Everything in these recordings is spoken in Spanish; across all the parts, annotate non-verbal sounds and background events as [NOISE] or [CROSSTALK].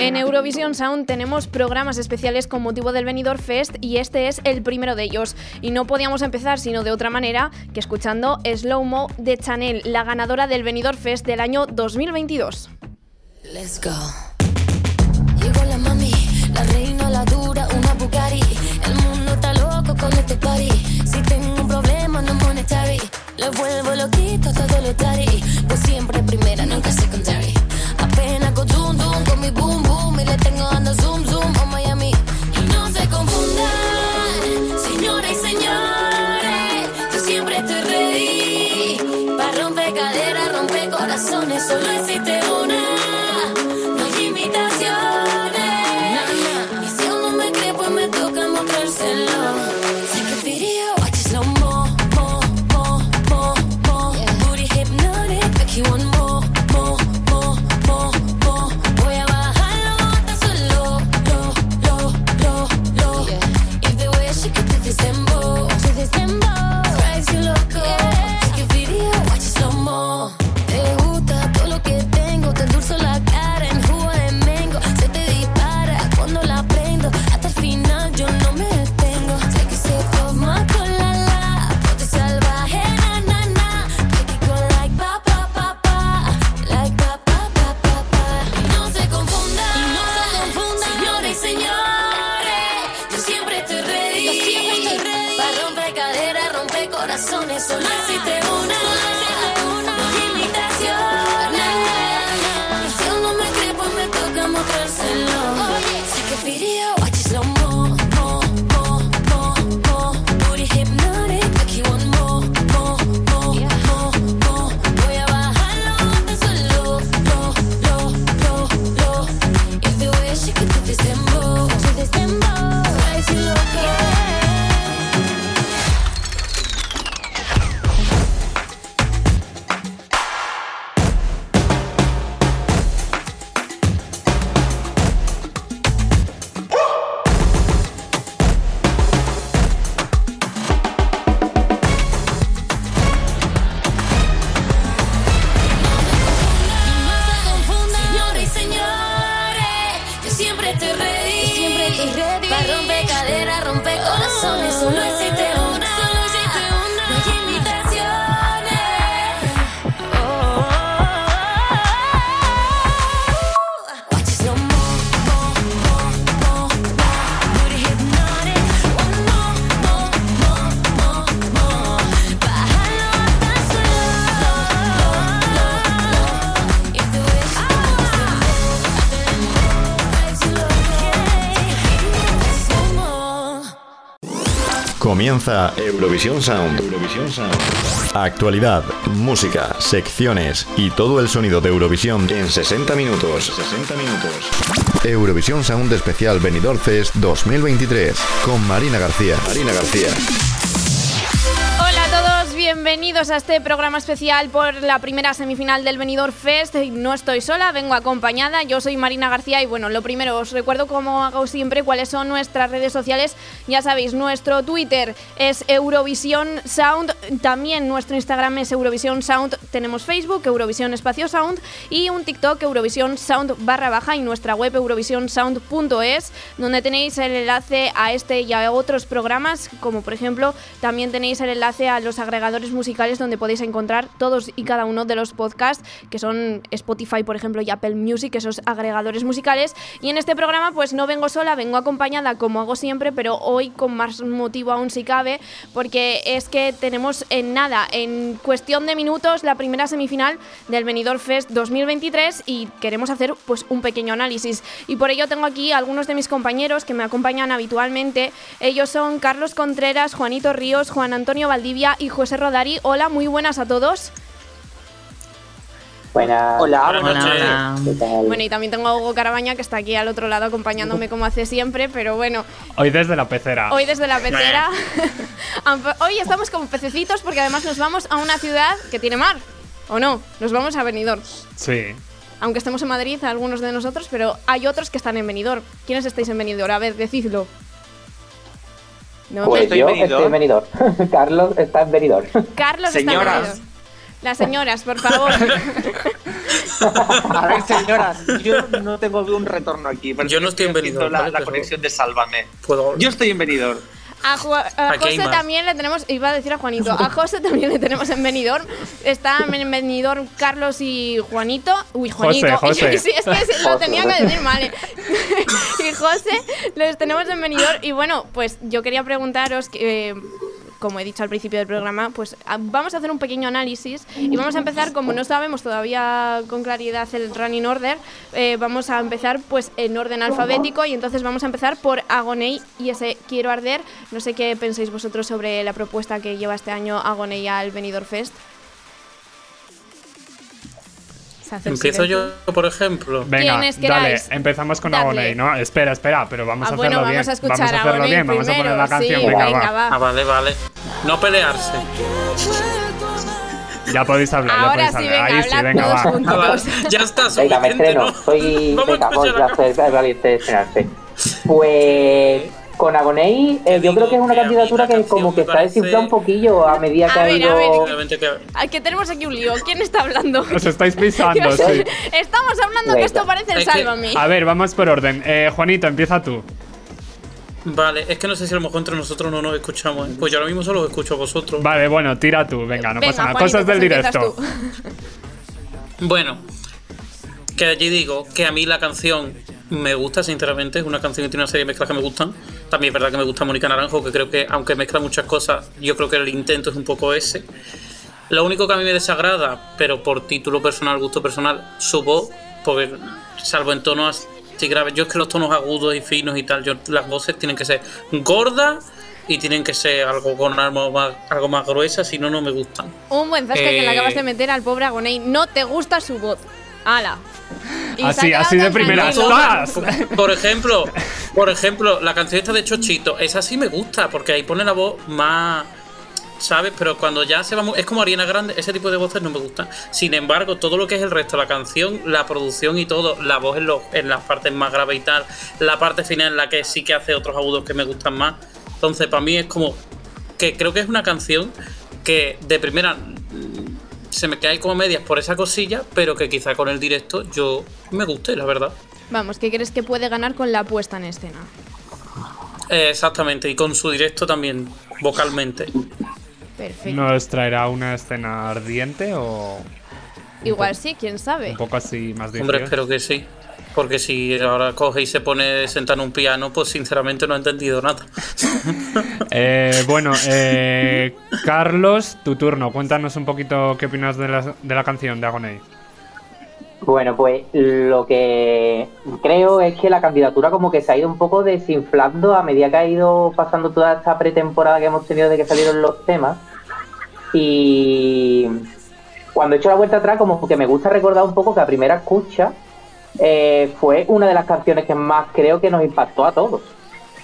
En Eurovisión Sound tenemos programas especiales con motivo del Benidorm Fest y este es el primero de ellos. Y no podíamos empezar sino de otra manera que escuchando Slow Mo de Chanel, la ganadora del Benidorm Fest del año 2022. Let's go. Llegó la mami, Comienza Eurovisión Sound. Actualidad, música, secciones y todo el sonido de Eurovisión en 60 minutos. 60 minutos. Eurovisión Sound especial Benidorm Fest 2023 con Marina García. Marina García. Bienvenidos a este programa especial por la primera semifinal del Benidorm Fest. No estoy sola, vengo acompañada. Yo soy Marina García y bueno, lo primero os recuerdo como hago siempre cuáles son nuestras redes sociales. Ya sabéis, nuestro Twitter es Eurovisión Sound, también nuestro Instagram es Eurovisión Sound. Tenemos Facebook, Eurovisión Espacio Sound y un TikTok Eurovisión Sound barra baja y nuestra web eurovisionsound.es donde tenéis el enlace a este y a otros programas, como por ejemplo también tenéis el enlace a los agregadores musicales donde podéis encontrar todos y cada uno de los podcasts que son Spotify, por ejemplo, y Apple Music, esos agregadores musicales. Y en este programa pues no vengo sola, vengo acompañada como hago siempre, pero hoy con más motivo aún si cabe, porque es que tenemos en nada, en cuestión de minutos, la primera semifinal del Benidorm Fest 2023 y queremos hacer pues un pequeño análisis. Y por ello tengo aquí a algunos de mis compañeros que me acompañan habitualmente. Ellos son Carlos Contreras, Juanito Ríos, Juan Antonio Valdivia y José Hola, muy buenas a todos. Buenas. Hola, Buenas buenas noches. noches. ¿Qué tal? Bueno, y también tengo a Hugo Carabaña que está aquí al otro lado acompañándome como hace siempre, pero bueno, Hoy desde la pecera. hoy desde la pecera. [LAUGHS] Hoy estamos como pececitos porque además nos vamos a una ciudad que tiene mar. ¿O no? Nos vamos a Benidorm. Sí. Aunque estemos en Madrid, algunos de nosotros, pero hay otros que están en Benidorm. ¿Quiénes estáis en Benidorm? A ver, decidlo. No, Pues Estoy yo en Benidorm. estoy en Benidorm. [LAUGHS] Carlos está en Benidorm. Carlos Señoras. está en Benidorm. Las señoras, por favor. [LAUGHS] A ver, señora, yo no tengo un retorno aquí. pero Yo no estoy en Benidorm, La, ¿vale? la conexión de Sálvame. Puedo- Yo estoy en Benidorm. A, Ju- a José también le tenemos, iba a decir a Juanito, a [LAUGHS] José también le tenemos en Benidorm. Están en Benidorm Carlos y Juanito. Uy, Juanito. [LAUGHS] José. sí, es que sí, lo tenía que decir mal. ¿eh? [LAUGHS] y José los tenemos en Benidorm. Y bueno, pues yo quería preguntaros que. eh, como he dicho al principio del programa, pues a- vamos a hacer un pequeño análisis y vamos a empezar, como no sabemos todavía con claridad el running order, eh, vamos a empezar pues en orden alfabético y entonces vamos a empezar por Agoney y ese Quiero Arder. No sé qué pensáis vosotros sobre la propuesta que lleva este año Agoney al Benidorm Fest. Empiezo silencio. yo, por ejemplo. Venga, dale, empezamos con. Agoney, ¿no? Espera, espera, pero vamos Ah, a bueno, hacerlo vamos bien. a escuchar vamos a hacerlo bien, vamos a poner la canción, sí, venga, venga, va. va. Ah, vale, vale. No pelearse. Ya podéis hablar, ya podéis sí, hablar. venga, Ahí sí, venga, va. Ah, vale. Ya está, Venga, me suficiente, estreno. ¿no? Soy. [LAUGHS] Vamos Venga, vamos escuchar a hacer valiente estrenarse. Pues. Con Agoney, eh, yo creo que es una a candidatura que como que está parece- desinflada un poquillo a medida que A ha ver, a ido. ver, Simplemente que- tenemos aquí un lío. ¿Quién está hablando? Os estáis pisando, [LAUGHS] sí. Estamos hablando que esto parece el Sálvame. A ver, vamos por orden. Eh, Juanito, empieza tú. Vale, es que no sé si a lo mejor entre nosotros no nos escuchamos. ¿eh? Pues yo ahora mismo solo os escucho a vosotros. Vale, bueno, tira tú, venga, no Venga, pasa nada. Juanito, Cosas del pues directo. Bueno, que allí digo que a mí la canción me gusta, sinceramente. Es una canción que tiene una serie de mezclas que me gustan. También es verdad que me gusta Mónica Naranjo, que creo que, aunque mezcla muchas cosas, yo creo que el intento es un poco ese. Lo único que a mí me desagrada, pero por título personal, gusto personal, su voz, porque salvo en tonos así graves, yo es que los tonos agudos y finos y tal, yo, las voces tienen que ser gordas y tienen que ser algo con algo más, algo más gruesa, si no, no me gustan. Un buen zasca que le Eh, acabas de meter al pobre Agoney. No te gusta su voz. ¡Hala! Y Así, así de tranquilo. ¡Zas! Por ejemplo, por ejemplo, la canción esta de Chochito, esa sí me gusta, porque ahí pone la voz más. ¿Sabes? Pero cuando ya se va. Es como Ariana Grande, ese tipo de voces no me gustan. Sin embargo, todo lo que es el resto, la canción, la producción y todo, la voz en, los- en las partes más graves y tal, la parte final en la que sí que hace otros agudos que me gustan más. Entonces, para mí es como. Que creo que es una canción que de primera se me cae como medias por esa cosilla, pero que quizá con el directo yo me guste, la verdad. Vamos, ¿qué crees que puede ganar con la puesta en escena? Eh, exactamente, y con su directo también, vocalmente. Perfecto. ¿Nos traerá una escena ardiente o Igual sí, quién sabe. un poco así más Hombre, difícil? espero que sí. Porque si ahora coge y se pone sentado en un piano, pues sinceramente no he entendido nada. [LAUGHS] Eh, bueno, eh, Carlos, tu turno. Cuéntanos un poquito qué opinas de la, de la canción de Agoney. Bueno, pues lo que creo es que la candidatura como que se ha ido un poco desinflando a medida que ha ido pasando toda esta pretemporada que hemos tenido de que salieron los temas. Y cuando he hecho la vuelta atrás, como que me gusta recordar un poco que a primera escucha eh, fue una de las canciones que más creo que nos impactó a todos.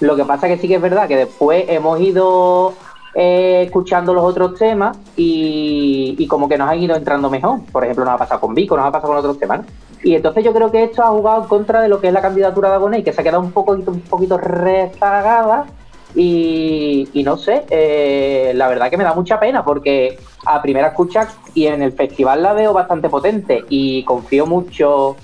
Lo que pasa que sí que es verdad que después hemos ido eh, escuchando los otros temas y, como que nos han ido entrando mejor. Por ejemplo, nos ha pasado con Vico, nos ha pasado con otros temas. ¿no? Y entonces yo creo que esto ha jugado en contra de lo que es la candidatura de Agoney, que se ha quedado un poquito, un poquito rezagada. Y, no sé, eh, la verdad que me da mucha pena porque a primera escucha y en el festival la veo bastante potente y confío mucho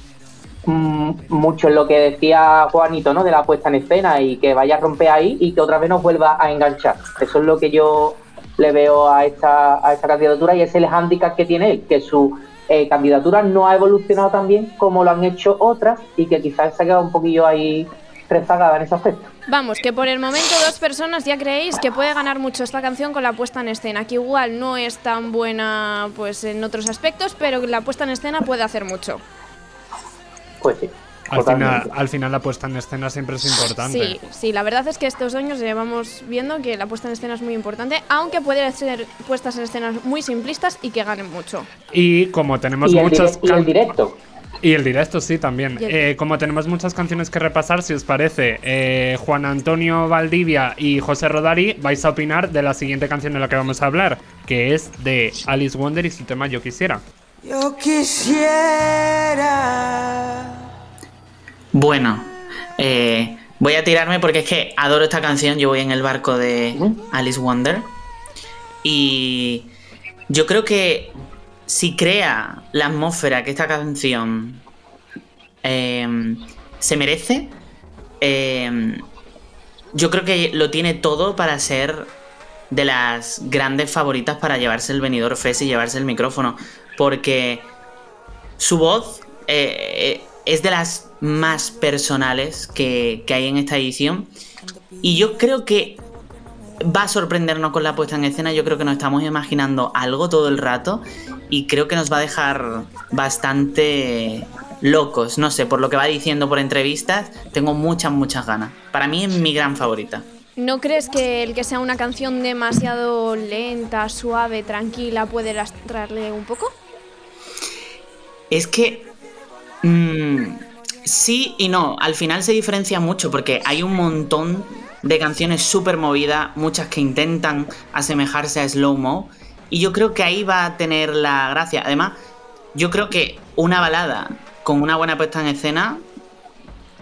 mucho en lo que decía Juanito, ¿no? De la puesta en escena y que vaya a romper ahí y que otra vez nos vuelva a enganchar. Eso es lo que yo le veo a esta, a esta candidatura y es el hándicap que tiene él, que su eh, candidatura no ha evolucionado tan bien como lo han hecho otras y que quizás se ha quedado un poquillo ahí rezagada en ese aspecto. Vamos, que por el momento dos personas ya creéis que puede ganar mucho esta canción con la puesta en escena, que igual no es tan buena pues en otros aspectos, pero la puesta en escena puede hacer mucho. Pues sí. Al final, al final la puesta en escena siempre es importante. Sí, sí, la verdad es que estos años llevamos viendo que la puesta en escena es muy importante, aunque puede ser puestas en escenas muy simplistas y que ganen mucho. Y como tenemos Y dire- y el directo. Y el directo, sí, también. Eh, como tenemos muchas canciones que repasar, si os parece, eh, Juan Antonio Valdivia y José Rodari vais a opinar de la siguiente canción de la que vamos a hablar, que es de Alice Wonder y su tema Yo Quisiera. Yo quisiera. Bueno, eh, voy a tirarme porque es que adoro esta canción. Yo voy en el barco de Alice Wonder. Y yo creo que si crea la atmósfera que esta canción eh, se merece, eh, yo creo que lo tiene todo para ser de las grandes favoritas para llevarse el venidor Fest y llevarse el micrófono. Porque su voz eh, eh, es de las más personales que, que hay en esta edición. Y yo creo que va a sorprendernos con la puesta en escena. Yo creo que nos estamos imaginando algo todo el rato y creo que nos va a dejar bastante locos. No sé, por lo que va diciendo por entrevistas, tengo muchas, muchas ganas. Para mí es mi gran favorita. ¿No crees que el que sea una canción demasiado lenta, suave, tranquila puede lastrarle un poco? Es que... mm, sí y no. Al final se diferencia mucho porque hay un montón de canciones súper movidas, muchas que intentan asemejarse a Slow Mo. Y yo creo que ahí va a tener la gracia. Además, yo creo que una balada con una buena puesta en escena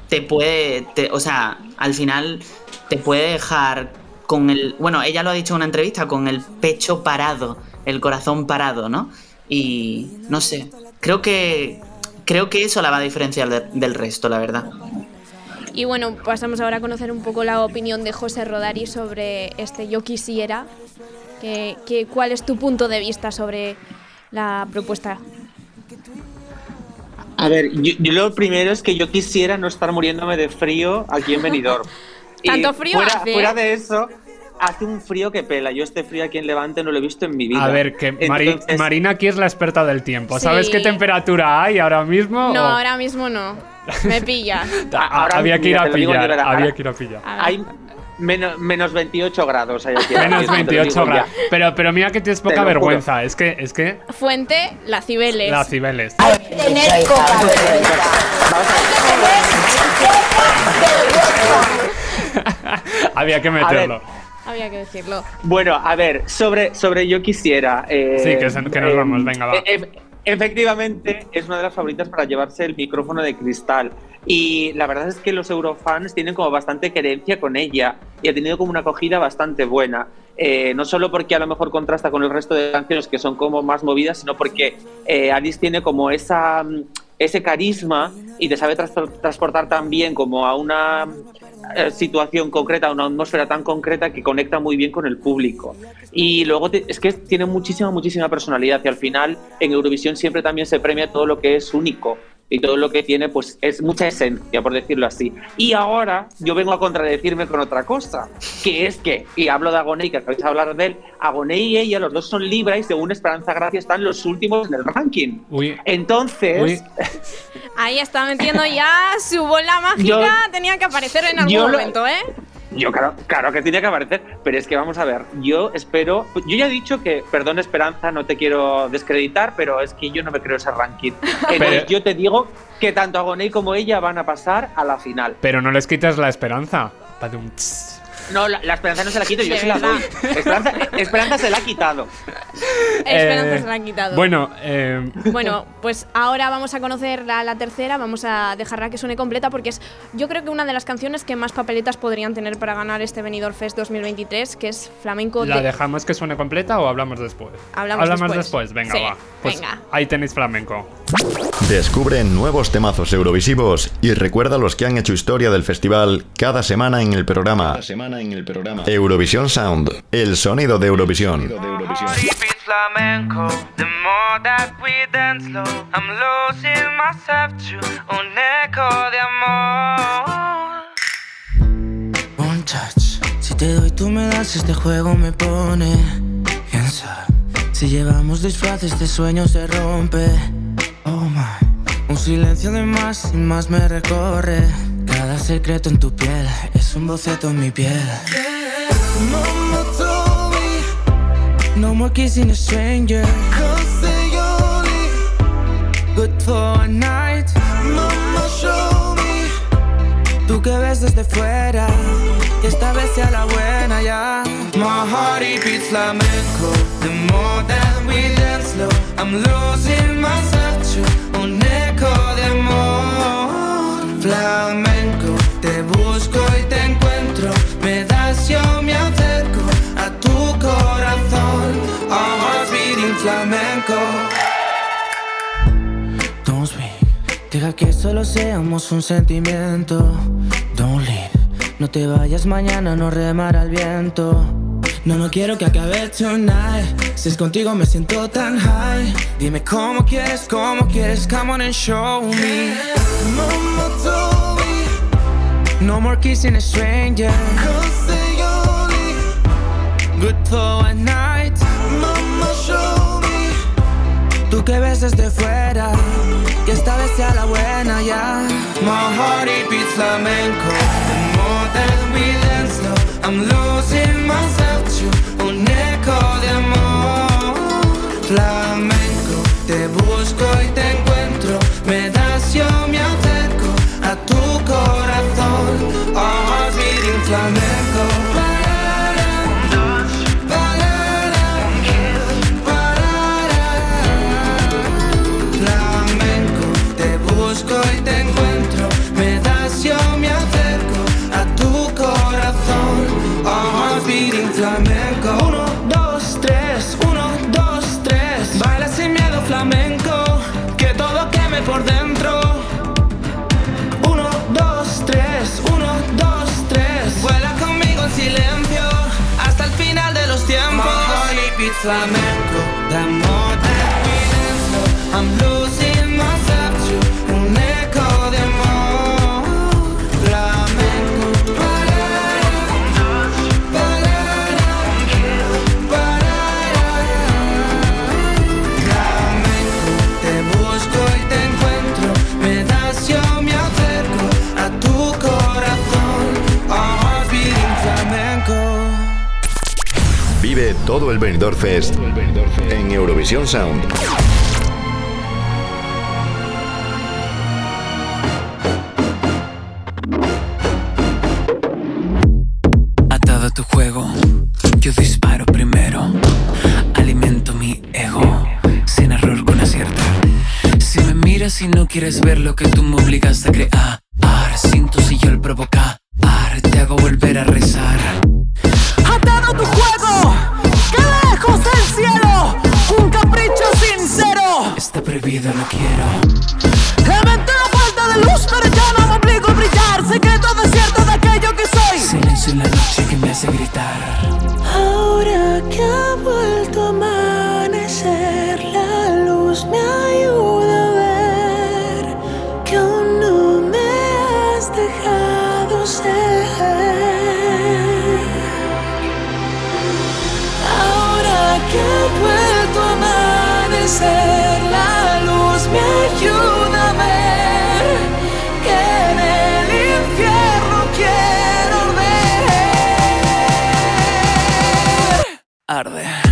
te puede. o sea, al final te puede dejar con el. Bueno, ella lo ha dicho en una entrevista, con el pecho parado, el corazón parado, ¿no? Y no sé. Creo que. Creo que eso la va a diferenciar de- del resto, la verdad. Y bueno, pasamos ahora a conocer un poco la opinión de José Rodari sobre este Yo quisiera. Que, que- ¿Cuál es tu punto de vista sobre la propuesta? A ver, yo, yo lo primero es que yo quisiera no estar muriéndome de frío aquí en Benidorm. [LAUGHS] Tanto frío fuera, hace, fuera ¿eh? de eso, hace un frío que pela. Yo este frío aquí en Levante no lo he visto en mi vida. A ver, que Mari- Marina aquí es la experta del tiempo. ¿Sabes qué temperatura hay ahora mismo? No, o- ahora mismo no. Me pilla. [LAUGHS] Ahora había que ir a pillar. Había que ir a pillar. Hay menos, menos 28 grados. Hay aquí, Menos te lo digo 28 ya. grados. Pero, pero mira que tienes poca juro. vergüenza. Es que, es que Fuente, la Cibeles. las Cibeles. Tener poca vergüenza. [LAUGHS] Había que meterlo. Había que decirlo. Bueno, a ver, sobre, sobre Yo Quisiera. eh, Sí, que se- que nos vamos, venga, va. eh, eh, efectivamente, es una de las favoritas para llevarse el micrófono de cristal. Y la verdad es que los eurofans tienen como bastante querencia con ella y ha tenido como una acogida bastante buena. Eh, no solo porque a lo mejor contrasta con el resto de canciones que son como más movidas, sino porque eh, Alice tiene como esa, mm, ese carisma y te sabe transpor- transportar también como a una eh, situación concreta, una atmósfera tan concreta que conecta muy bien con el público. Y luego es que tiene muchísima, muchísima personalidad y al final en Eurovisión siempre también se premia todo lo que es único y todo lo que tiene pues es mucha esencia, por decirlo así. Y ahora yo vengo a contradecirme con otra cosa, que es que, y hablo de Agoney, que acabáis de hablar de él, Agoney y ella, los dos son Libra y según Esperanza Gracia están los últimos en el ranking. Uy, Entonces, uy. Ahí está metiendo ya su bola mágica. Yo- Tenía que aparecer en algún lo- momento, ¿eh? Yo claro, claro que tiene que aparecer, pero es que vamos a ver, yo espero, yo ya he dicho que, perdón Esperanza, no te quiero descreditar, pero es que yo no me creo ese ranking. [LAUGHS] Entonces Pero- yo te digo que tanto Agoney como ella van a pasar a la final. Pero no les quites la esperanza. Padum, tss. No, la, la Esperanza no se la quito, yo se la doy. Esperanza, Esperanza se la ha quitado. Esperanza Eh, se la han quitado. Bueno, eh, Bueno, pues ahora vamos a conocer la, la tercera, vamos a dejarla que suene completa porque es yo creo que una de las canciones que más papeletas podrían tener para ganar este Benidorm Fest 2023, que es Flamenco ¿la de... dejamos que suene completa o hablamos después? Hablamos después. después. Venga, Sí, va. Pues venga. ahí tenéis flamenco. Descubre nuevos temazos eurovisivos y recuerda los que han hecho historia del festival cada semana en el programa. semana en el programa. Eurovisión Sound, el sonido de Eurovisión. De. One touch. Si te doy, tú me das, este juego me pone. Piensa. Si llevamos disfraces, este sueño se rompe. Oh my. Un silencio de más y más me recorre. Secreto en tu piel es un boceto en mi piel. Mama told me, no more kissing a stranger. Cause they only good for a night. Mama show me. Tú que ves desde fuera, y esta vez sea la buena ya. My heart it beats flamenco. The more that we dance slow, I'm losing myself to un eco de amor. Flamenco, te busco y te encuentro. Me das, yo me acerco a tu corazón. Our hearts beating flamenco. Deja que solo seamos un sentimiento. Don't leave. No te vayas mañana, no remar al viento. No, no quiero que acabe tonight. Si es contigo me siento tan high. Dime cómo quieres, cómo quieres. Come on and show me. Mama told me. No more kissing a stranger. Cause they only good for a night. Mama show me. Tú que ves desde fuera. Que esta vez sea la buena ya. My heart it beats flamenco. The more that we dance now, I'm losing myself to un eco de amor. Flamenco, te busco y te encuentro. Benidorm Fest en Eurovisión Sound. Atado a tu juego, yo disparo primero. Alimento mi ego, sin error con acierto. Si me miras y no quieres ver lo que tú me obligaste a crear, Inventé una falta de luz, pero arder.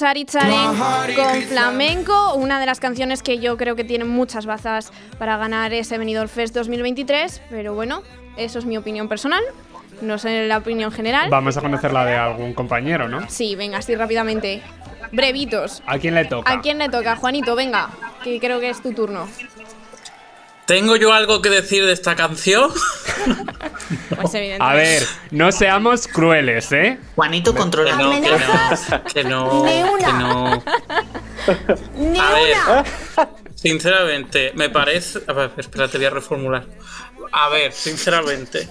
A Aritzaren con Flamenco, una de las canciones que yo creo que tiene muchas bazas para ganar ese Benidorm Fest 2023, pero bueno, eso es mi opinión personal, no sé la opinión general. Vamos a conocer la de algún compañero, ¿no? Sí, venga, así rápidamente. Brevitos. ¿A quién le toca? ¿A quién le toca? Juanito, venga, que creo que es tu turno. ¿Tengo yo algo que decir de esta canción? [LAUGHS] Pues. A ver, no seamos crueles, ¿eh? Juanito controla. Que no, que no, que no, Ni una. que no. [LAUGHS] Ni A ver, sinceramente, me parece. A ver, espera, te voy a reformular. A ver, sinceramente.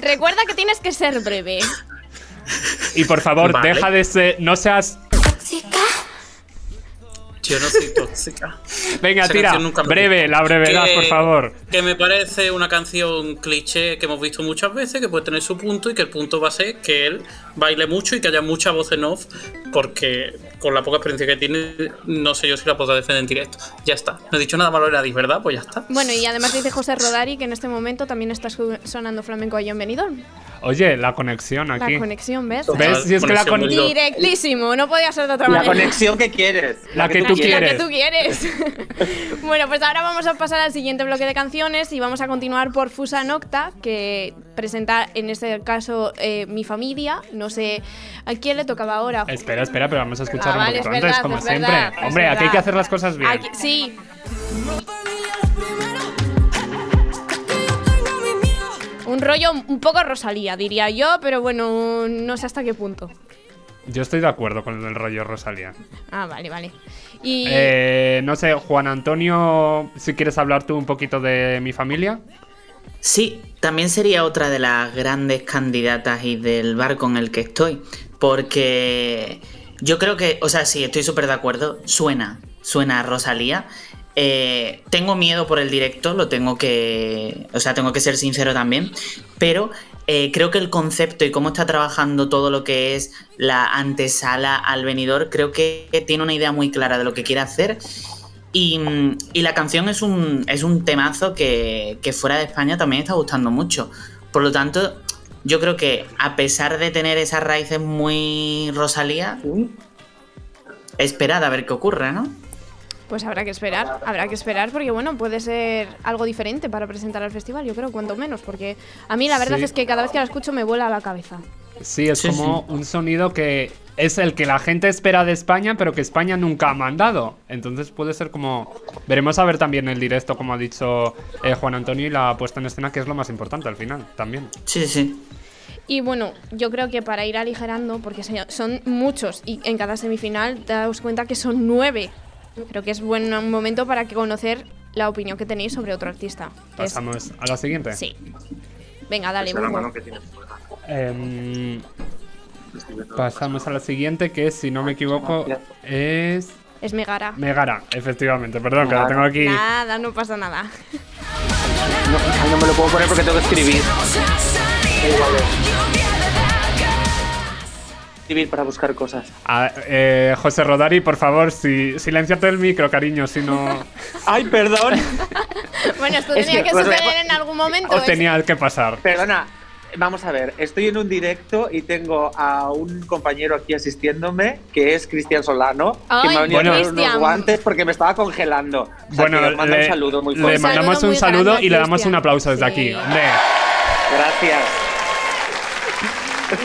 Recuerda que tienes que ser breve. Y por favor, Vale. deja de ser. No seas. Yo no soy tóxica. Venga, tira. Breve, la brevedad, Que- por favor. Que me parece una canción cliché que hemos visto muchas veces, que puede tener su punto y que el punto va a ser que él baile mucho y que haya mucha voz en off, porque con la poca experiencia que tiene, no sé yo si la podrá defender en directo. Ya está. No he dicho nada malo de Nadis, ¿verdad? Pues ya está. Bueno, y además dice José Rodari que en este momento también está sonando flamenco a John Benidorm. Oye, la conexión La aquí. conexión, ¿ves? ¿Ves? Si es que la Conexión con- loca. Directísimo, no podía ser de otra La manera. conexión que quieres. La que tú La quieres. que tú quieres. [LAUGHS] bueno, pues ahora vamos a pasar al siguiente bloque de canciones y vamos a continuar por Fusa Nocta, que presenta en este caso eh, mi familia. No sé a quién le tocaba ahora. Espera, espera, pero vamos a escuchar Ah, un vale, poquito es antes, verdad, como es siempre. verdad, Hombre, aquí hay que hacer las cosas bien. Aquí- sí. Un rollo un poco Rosalía, diría yo, pero bueno, no sé hasta qué punto. Yo estoy de acuerdo con el rollo Rosalía. Ah, vale, vale. Y Eh, no sé, Juan Antonio, si quieres hablar tú un poquito de mi familia. Sí, también sería otra de las grandes candidatas y del barco en el que estoy. Porque yo creo que, o sea, sí, estoy súper de acuerdo. Suena, suena a Rosalía. Eh, tengo miedo por el directo, lo tengo que. O sea, tengo que ser sincero también. Pero eh, creo que el concepto y cómo está trabajando todo lo que es la antesala al venidor, creo que tiene una idea muy clara de lo que quiere hacer. Y, y la canción es un, es un temazo que, que fuera de España también está gustando mucho. Por lo tanto, yo creo que a pesar de tener esas raíces muy Rosalía, esperad a ver qué ocurre, ¿no? Pues habrá que esperar, habrá que esperar porque bueno, puede ser algo diferente para presentar al festival, yo creo, cuanto menos, porque a mí la verdad Sí. es que cada vez que la escucho me vuela la cabeza. Sí, es Sí, como un sonido que es el que la gente espera de España, pero que España nunca ha mandado. Entonces puede ser como... Veremos a ver también el directo, como ha dicho eh, Juan Antonio, y la puesta en escena, que es lo más importante al final, también. Sí, sí. Y bueno, yo creo que para ir aligerando, porque son muchos y en cada semifinal te das cuenta que son nueve. Creo que es buen momento para que conocer la opinión que tenéis sobre otro artista. es- Pasamos a la siguiente. Sí. Venga, dale. Em, pasamos a la siguiente, que si no me equivoco es... Es Megara. Megara, efectivamente, perdón, que la tengo aquí. Nada, no pasa nada. No, me lo puedo poner porque tengo que escribir. [LAUGHS] Escribir para buscar cosas. Ah, eh, José Rodari, por favor, si, silenciate el micro, cariño, si no... [LAUGHS] Ay, perdón. [LAUGHS] Bueno, esto Es tenía que- que suceder pues, en algún momento. O es- tenía que pasar. Perdona. Vamos a ver, estoy en un directo y tengo a un compañero aquí asistiéndome, que es Cristian Solano, que Ay, me ha venido a Bueno. unos guantes porque me estaba congelando. O sea, Bueno, que os mando le, un saludo muy le fuerte. Un saludo mandamos un saludo a y le damos un aplauso desde Sí. aquí. Hombre, Gracias.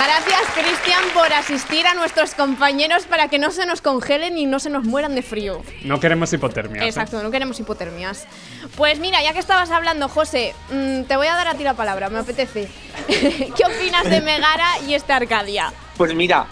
Gracias, Cristian, por asistir a nuestros compañeros para que no se nos congelen y no se nos mueran de frío. no queremos hipotermia. Exacto, no queremos hipotermias. Pues mira, ya que estabas hablando, José, mm, te voy a dar a ti la palabra, me apetece. [LAUGHS] ¿Qué opinas de [LAUGHS] Megara y este Arcadia? Pues mira,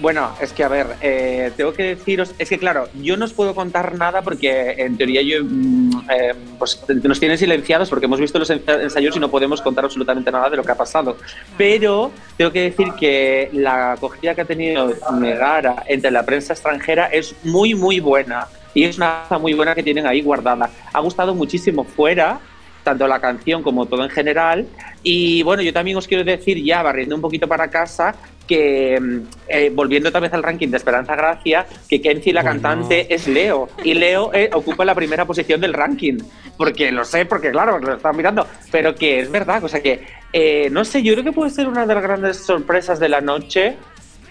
bueno, es que a ver, eh, tengo que deciros, es que claro, yo no os puedo contar nada porque en teoría yo, mm, eh, pues nos tienen silenciados porque hemos visto los en- ensayos y no podemos contar absolutamente nada de lo que ha pasado. Pero tengo que decir que la acogida que ha tenido Megara entre la prensa extranjera es muy, muy buena. Y es una muy buena que tienen ahí guardada. Ha gustado muchísimo fuera, tanto la canción como todo en general. Y bueno, yo también os quiero decir, ya barriendo un poquito para casa, que mm, eh, volviendo otra vez al ranking de Esperanza Gracia, que Kenzie, la Bueno. cantante, es Leo. Y Leo eh, ocupa la primera posición del ranking. Porque lo sé, porque claro, lo están mirando. Pero que es verdad, o sea que, eh, no sé, yo creo que puede ser una de las grandes sorpresas de la noche.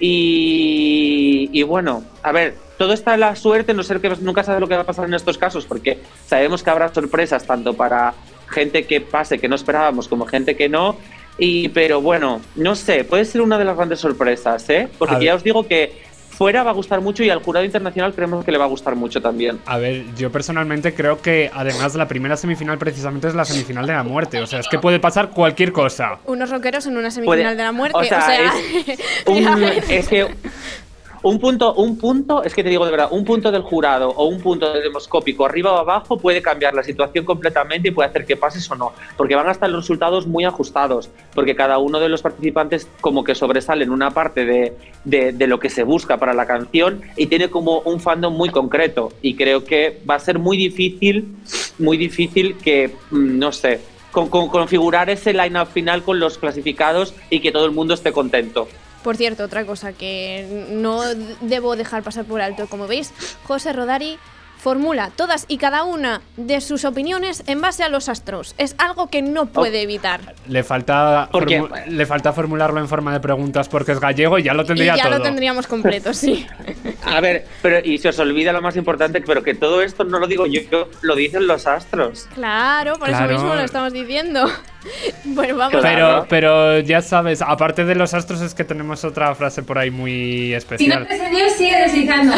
Y, y bueno, a ver, todo está en la suerte, no sé que nunca sabes lo que va a pasar en estos casos, porque sabemos que habrá sorpresas tanto para gente que pase que no esperábamos como gente que no. Y, pero bueno, no sé, puede ser una de las grandes sorpresas, ¿eh? A Porque ver. ya os digo que fuera va a gustar mucho y al jurado internacional creemos que le va a gustar mucho también. A ver, yo personalmente creo que además la primera semifinal precisamente es la semifinal de la muerte. O sea, es que puede pasar cualquier cosa. Unos rockeros en una semifinal Puede- de la muerte. o sea, [LAUGHS] Un- realmente. es que un punto, un punto, es que te digo de verdad, un punto del jurado o un punto del demoscópico arriba o abajo puede cambiar la situación completamente y puede hacer que pases o no, porque van a estar los resultados muy ajustados, porque cada uno de los participantes como que sobresale en una parte de, de- lo que se busca para la canción y tiene como un fandom muy concreto y creo que va a ser muy difícil, muy difícil que, mm, no sé, con- configurar ese line-up final con los clasificados y que todo el mundo esté contento. Por cierto, otra cosa que no debo dejar pasar por alto. Como veis, José Rodari formula todas y cada una de sus opiniones en base a los astros. Es algo que no puede evitar. Le falta, ¿Por qué? formu- le falta formularlo en forma de preguntas porque es gallego y ya lo Y tendría ya todo. lo tendríamos completo, sí. [LAUGHS] A ver, pero y se os olvida lo más importante, pero que todo esto no lo digo yo, lo dicen los astros. Claro, por Claro. eso mismo lo estamos diciendo. [LAUGHS] Bueno, vamos. Pero, pero ya sabes, aparte de los astros es que tenemos otra frase por ahí muy especial. Dios sigue deslizando.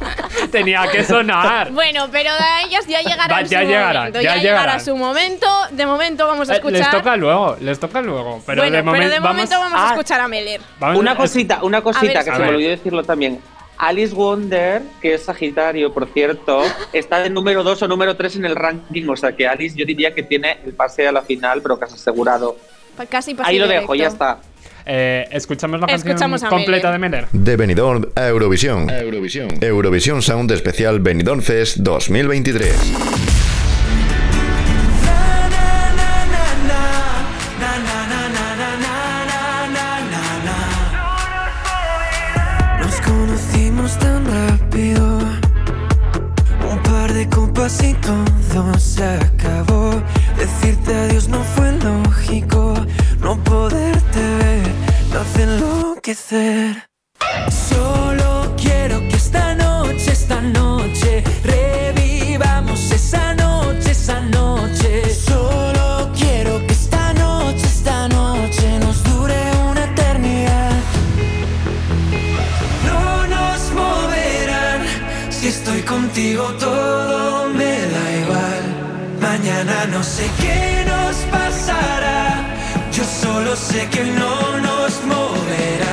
[LAUGHS] Tenía que sonar. Bueno, pero a ellas ya llegará Va, ya su llegará, momento. ya Ya, llegará llegará. su momento. De momento vamos a Eh, escuchar. les toca luego, les toca luego. Pero bueno, de, momen- pero de vamos, momento vamos a Ah. escuchar a Meller. Una cosita, una cosita ver, que se me olvidó decirlo también. Alice Wonder, que es Sagitario, por cierto, está de número 2 o número 3 en el ranking. O sea que Alice yo diría que tiene el pase a la final, pero casi asegurado. Pa- Casi pase Ahí lo directo. dejo, ya está. Eh, escuchamos la canción Escuchamos completa de Meller. De Benidorm a Eurovisión. Eurovisión. Eurovisión Sound Especial Benidorm Fest 2023. Y todo se acabó. Decirte adiós no fue lógico. No poderte ver, me hace enloquecer. Solo sé que no nos moverán.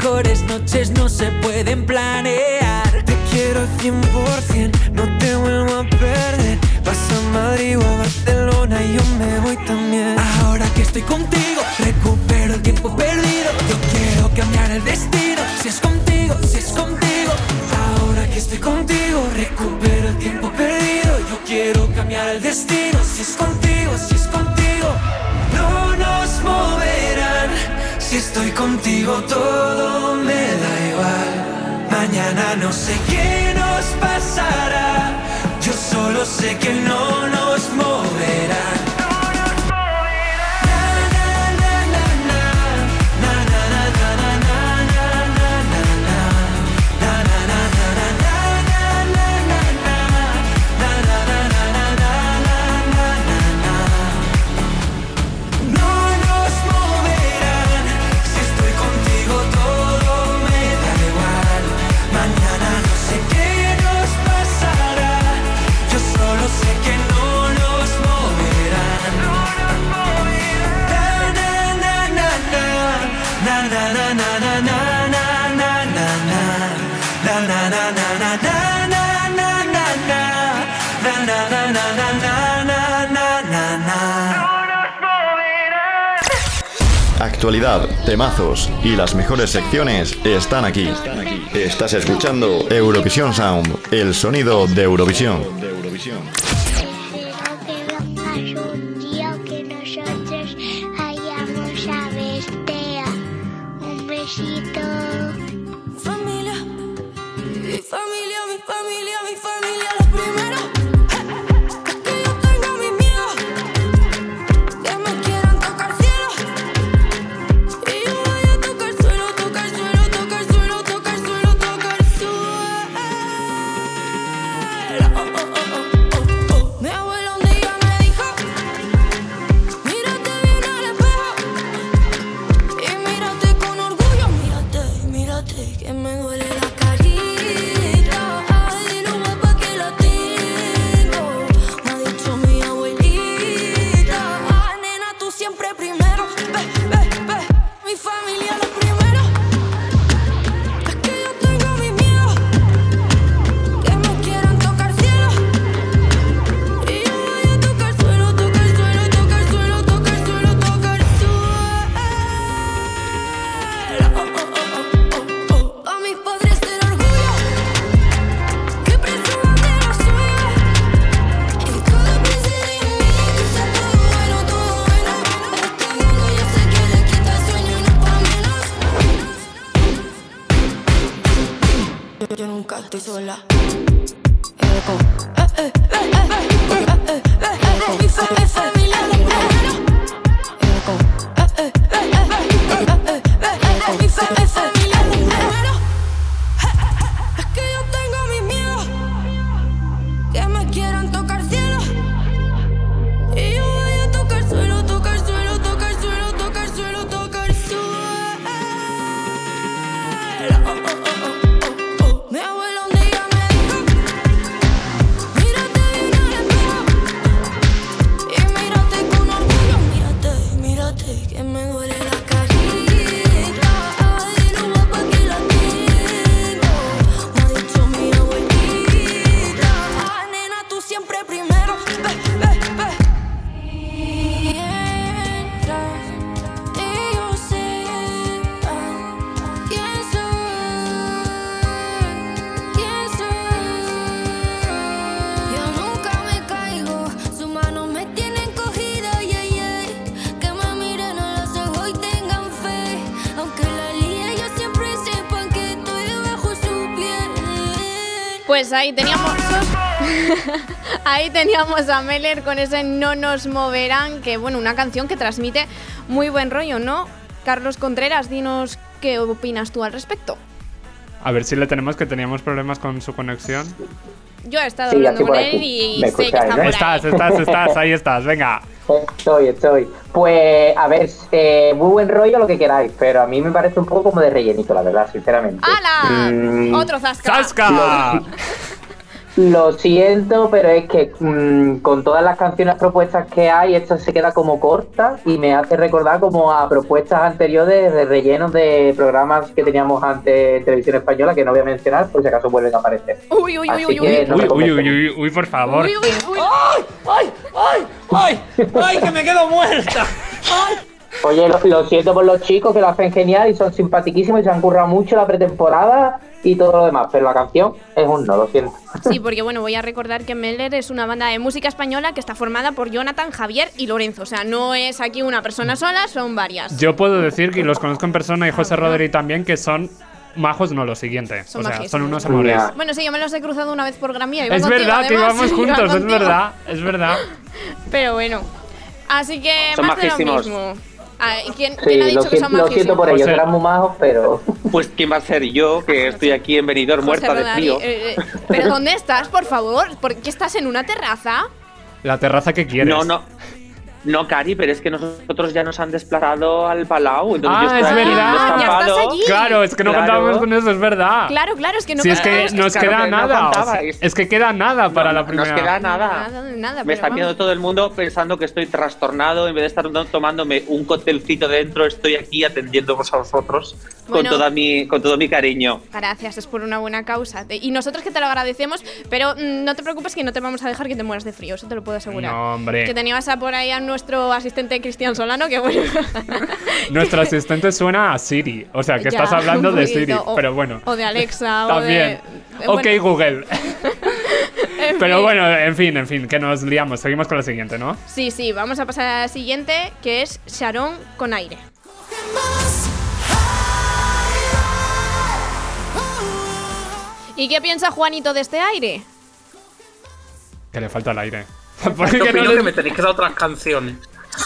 Mejores noches no se pueden planear. Te quiero al 100%, no te vuelvo a perder. Vas a Madrid o a Barcelona y yo me voy también. Ahora que estoy contigo, recupero el tiempo perdido. Yo quiero cambiar el destino. Si es contigo, si es contigo. Ahora que estoy contigo, recupero el tiempo perdido. Yo quiero cambiar el destino. Si es contigo, todo me da igual. Mañana no sé qué nos pasará. Yo solo sé que no nos moverán. Temazos y las mejores secciones están aquí. Estás escuchando Eurovisión Sound, el sonido de Eurovisión. Pues ahí teníamos. [LAUGHS] ahí teníamos a Meller con ese No nos moverán, que bueno, una canción que transmite muy buen rollo, ¿no? Carlos Contreras, dinos qué opinas tú al respecto. A ver si le tenemos que teníamos problemas con su conexión. Yo he estado Sí, hablando con él aquí. y ¿Me sé que está no? por ahí. Estás, estás, estás, ahí estás, venga. [LAUGHS] Estoy, estoy. Pues, a ver, eh, muy buen rollo lo que queráis, pero a mí me parece un poco como de rellenito, la verdad, sinceramente. ¡Hala! Mm, Otro zasca. ¡Zasca! Lo siento, pero es que mm, con todas las canciones propuestas que hay, esta se queda como corta y me hace recordar como a propuestas anteriores de rellenos de programas que teníamos antes en televisión española, que no voy a mencionar por si acaso vuelven a aparecer. Uy, uy, uy, Así uy, que uy. no Uy, uy, uy, uy, uy, por favor. Uy, uy, uy. ¡Ay! ¡Ay! ¡Ay! ¡Ay! ¡Que me quedo muerta! [LAUGHS] Oye, lo, lo siento por los chicos que lo hacen genial y son simpaticísimos y se han currado mucho la pretemporada y todo lo demás, pero la canción es un no, lo siento. Sí, [LAUGHS] porque bueno, voy a recordar que Meller es una banda de música española que está formada por Jonathan, Javier y Lorenzo. O sea, no es aquí una persona sola, son varias. Yo puedo decir que los conozco en persona y José Rodri también, que son majos, no lo siguiente. Son o sea, majísimos. son unos amores. Ya. Bueno, sí, yo me los he cruzado una vez por Gramía. iba Es contigo, verdad que íbamos [LAUGHS] juntos, es verdad, es verdad. Pero bueno. Así que Son más de lo majísimos. mismo. Ah, ¿y ¿Quién, quién ha dicho lo, que siento, son lo siento por ellos, eran muy majos, pero... [LAUGHS] Pues quién va a ser yo, que estoy aquí en Benidorm José muerta de frío. eh, eh, ¿Pero dónde estás, por favor? ¿Por qué estás en una terraza? La terraza que quieres. No, no. No, Cari, pero es que nosotros ya nos han desplazado al Palau. Entonces Ah, yo es estoy aquí verdad. Ya estás allí. Claro, es que no Claro. contábamos con eso, es verdad. Claro, claro, es que no si es que nos Claro queda que no nada. o sea, contabais. es que queda nada para la Nos primera. queda nada. Nada, nada, Me está viendo vamos. todo el mundo pensando que estoy trastornado. En vez de estar tomándome un cóctelcito dentro, estoy aquí atendiéndoos a vosotros Bueno. con, toda mi, con todo mi cariño. Gracias, es por una buena causa. Y nosotros que te lo agradecemos, pero mm, no te preocupes que no te vamos a dejar que te mueras de frío, eso te lo puedo asegurar. No, hombre. Que tenías a por ahí a nuestro asistente Cristian Solano, que bueno. [LAUGHS] Nuestro asistente suena a Siri. O sea, que Ya, estás hablando de Siri. o- pero bueno. O de Alexa, También. o de. ok, bueno, Google. [LAUGHS] [LAUGHS] Pero bueno, en fin, en fin, que nos liamos. Seguimos con la siguiente, ¿no? Sí, sí, vamos a pasar a la siguiente, que es Sharon con aire. ¿Y qué piensa Juanito de este aire? Que le falta el aire. [LAUGHS] Yo Porque no opino le- que me tenéis que dar otras canciones.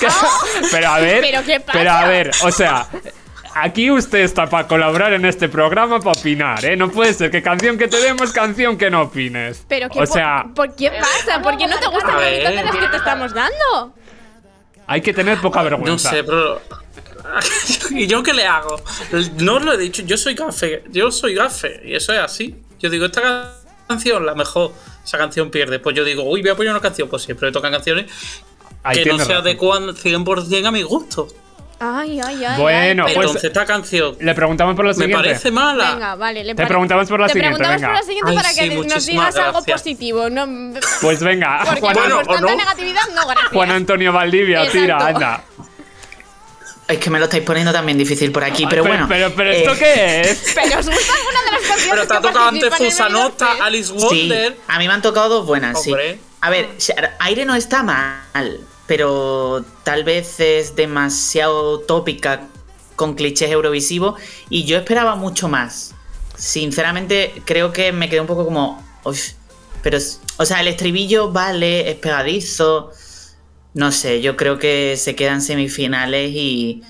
[LAUGHS] Pero a ver. ¿Pero qué pasa? Pero a ver, o sea. Aquí usted está para colaborar en este programa para opinar, ¿eh? No puede ser que canción que te demos, canción que no opines. Pero que o por- sea, ¿por, qué pasa? ¿Por qué no te gustan las de las que te estamos dando? hay que tener poca No vergüenza. sé, pero. [LAUGHS] ¿Y yo qué le hago? No os lo he dicho, yo soy gafe. Yo soy gafe. Y eso es así. Yo digo, esta canción, la mejor. Esa canción pierde. Pues yo digo, uy, voy a poner una canción. Pues siempre tocan canciones Ahí que no se razón. adecuan 100% a mi gusto. Ay, ay, ay. Bueno, ay. pues Entonces, esta canción le preguntamos por la me siguiente. parece mala. Venga, vale. Le Te preguntamos por la Te siguiente, preguntamos venga. por la siguiente Ay, para sí, que nos digas algo positivo. No, Pues venga, porque Juan, por Bueno, tanta no. negatividad, no, gracias. Juan Antonio Valdivia, Exacto. tira, anda. Es que me lo estáis poniendo también difícil por aquí, pero, bueno. Pero, pero, eh, ¿esto qué es? [LAUGHS] Pero os gusta alguna de las canciones Pero te ha tocado antes Fusanota? Alice Sí, Wonder. a mí me han tocado dos buenas, Hombre. sí. A ver, Shar- Aire no está mal, pero tal vez es demasiado tópica con clichés eurovisivos y yo esperaba mucho más. sinceramente creo que me quedé un poco como. "Uf", pero, o sea, el estribillo vale, es pegadizo. No sé, yo creo que se quedan semifinales y,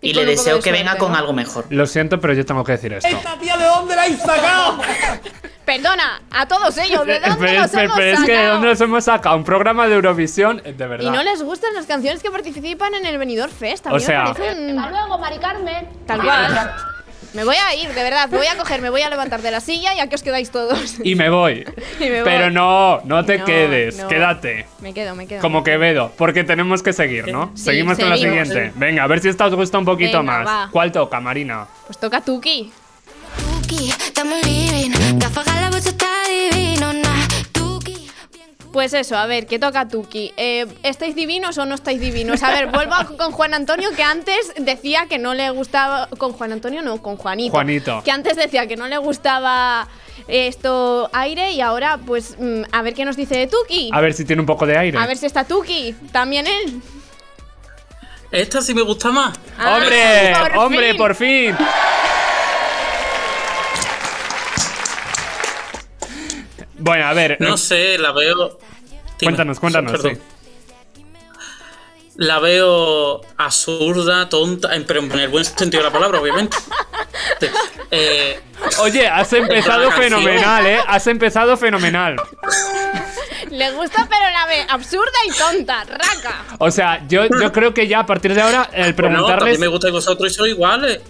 y, Y le deseo de que venga con ¿no? algo mejor. Lo siento, pero yo tengo que decir esto. tía de dónde la habéis sacado? Perdona, a todos ellos, ¿de dónde Pero, los pero- hemos pero es que ¿de sacado? dónde los hemos sacado? Un programa de Eurovisión, eh, de verdad. Y no les gustan las canciones que participan en el Benidorm Fest. A O mí sea- me parece un... Hasta luego, Mari Carmen. Tal cual. Me voy a ir, de verdad. Me voy a coger, me voy a levantar de la silla y aquí os quedáis todos. Y me voy. [LAUGHS] Y me Pero no, no te No, quedes, no. quédate. Me quedo, me quedo. Como Quevedo, porque tenemos que seguir, ¿no? Sí, Seguimos con la siguiente. Venga, a ver si esta os gusta un poquito Venga, más. va. ¿Cuál toca, Marina? Pues toca Tuki. Tuki, estamos living. Gafas la voz está divino. Pues eso, a ver, ¿qué toca Tuki? Eh, ¿Estáis divinos o no estáis divinos? A ver, vuelvo con Juan Antonio, que antes decía que no le gustaba. Con Juan Antonio, no, con Juanito. Juanito. Que antes decía que no le gustaba esto aire y ahora, pues, mm, a ver qué nos dice de Tuki. A ver si tiene un poco de aire. A ver si está Tuki. También él. Esta sí me gusta más. Ah, ¡Hombre! por ¡Hombre, fin. por fin! Bueno, a ver. No eh, sé, la veo. Dime. Cuéntanos, cuéntanos, sí. La veo absurda, tonta, en, pero en el buen sentido de la palabra, obviamente. Eh, Oye, has empezado fenomenal, ¿eh? Has empezado fenomenal. Le gusta, pero la ve absurda y tonta. Raca. O sea, yo, yo creo que ya a partir de ahora el bueno, preguntarles. me gusta y vosotros sois iguales.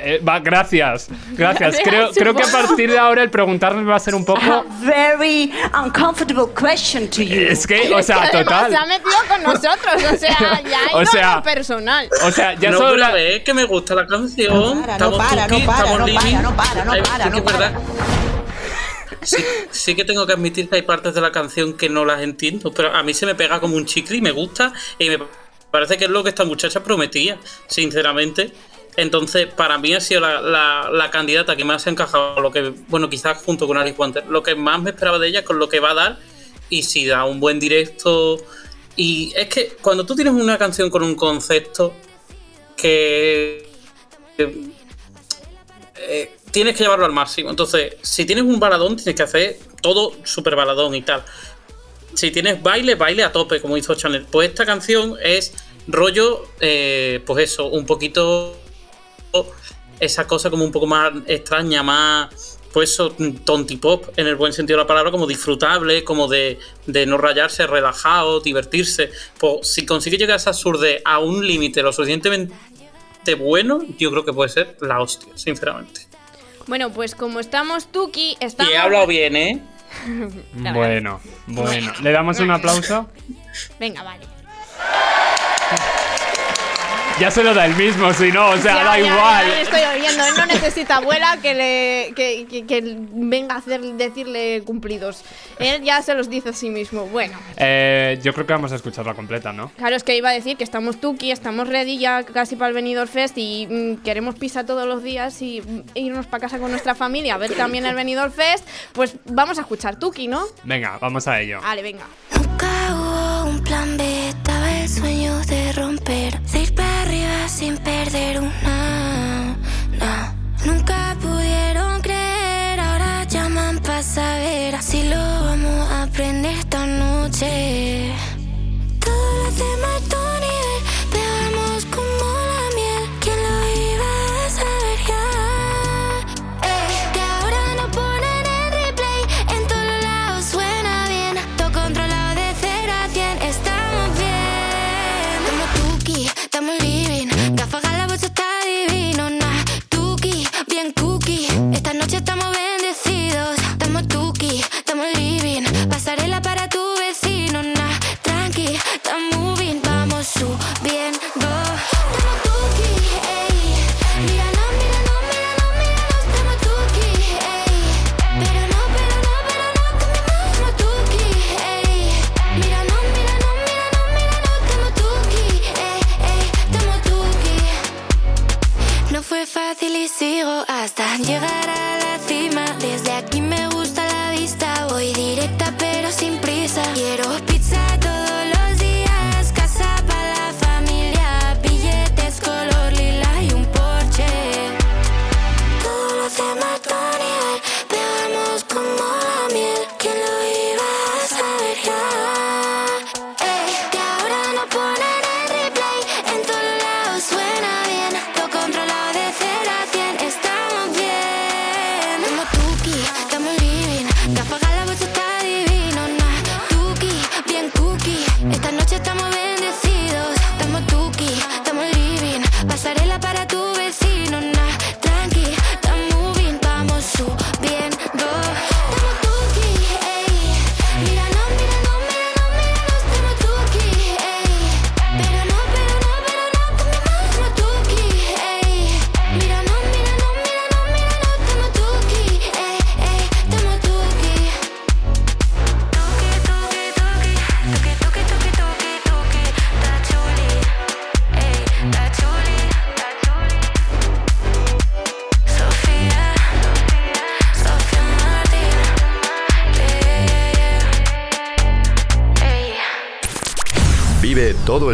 Eh, va, gracias, gracias. [LAUGHS] Creo, creo que a partir de ahora el preguntarles va a ser un poco. Very uncomfortable question to you. Es que, o [LAUGHS] sea, Es que total. se ha metido con nosotros. O sea, [LAUGHS] ya O sea, personal. O sea, ya no, solo la- ver, que me gusta la canción. para, estamos no para, tuki, no para, no para, no para, no para, no que es para. Sí, sí que tengo que admitir que hay partes de la canción que no las entiendo, pero a mí se me pega como un chicle y me gusta y me parece que es lo que esta muchacha prometía, sinceramente. Entonces, para mí ha sido la, candidata que más se ha encajado, lo que, bueno, quizás junto con Alice Wanter, lo que más me esperaba de ella con lo que va a dar y si da un buen directo. Y es que cuando tú tienes una canción con un concepto que eh, tienes que llevarlo al máximo. Entonces, si tienes un baladón, tienes que hacer todo súper baladón y tal. Si tienes baile, baile a tope, como hizo Chanel. Pues esta canción es rollo, eh, pues eso, un poquito esa cosa como un poco más extraña, más pues eso, tontipop en el buen sentido de la palabra, como disfrutable, como de, de no rayarse, relajado, divertirse. Pues si consigue llegar a esa surdez a un límite lo suficientemente bueno, yo creo que puede ser la hostia, sinceramente. Bueno, pues como estamos Tuki, estamos. Y he hablado bien, ¿eh? [LAUGHS] Bueno, bueno. ¿Le damos un aplauso? Venga, vale. Ya se lo da el mismo, si no, o sea, Ya, da ya, igual. ya estoy oyendo. Él no necesita abuela que le que, que- que venga a hacer, decirle cumplidos. Él ya se los dice a sí mismo. Bueno, Eh, yo creo que vamos a escucharla completa, ¿no? claro, es que iba a decir que estamos Tuki, estamos ready ya casi para el Benidorm Fest y mm, queremos pizza todos los días y mm, irnos para casa con nuestra familia a ver también el Benidorm Fest. Pues vamos a escuchar Tuki, ¿no? Venga, vamos a ello. Vale, venga. Plan B, estaba el sueño de romper, de ir para arriba sin perder una. No. Nunca pudieron creer, ahora llaman para saber, así lo vamos a aprender esta noche. Todo lo hacemos a hasta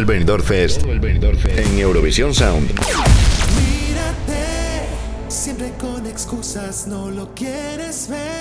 El Benidorm Fest en Eurovisión Sound. Mírate, siempre con excusas no lo quieres ver.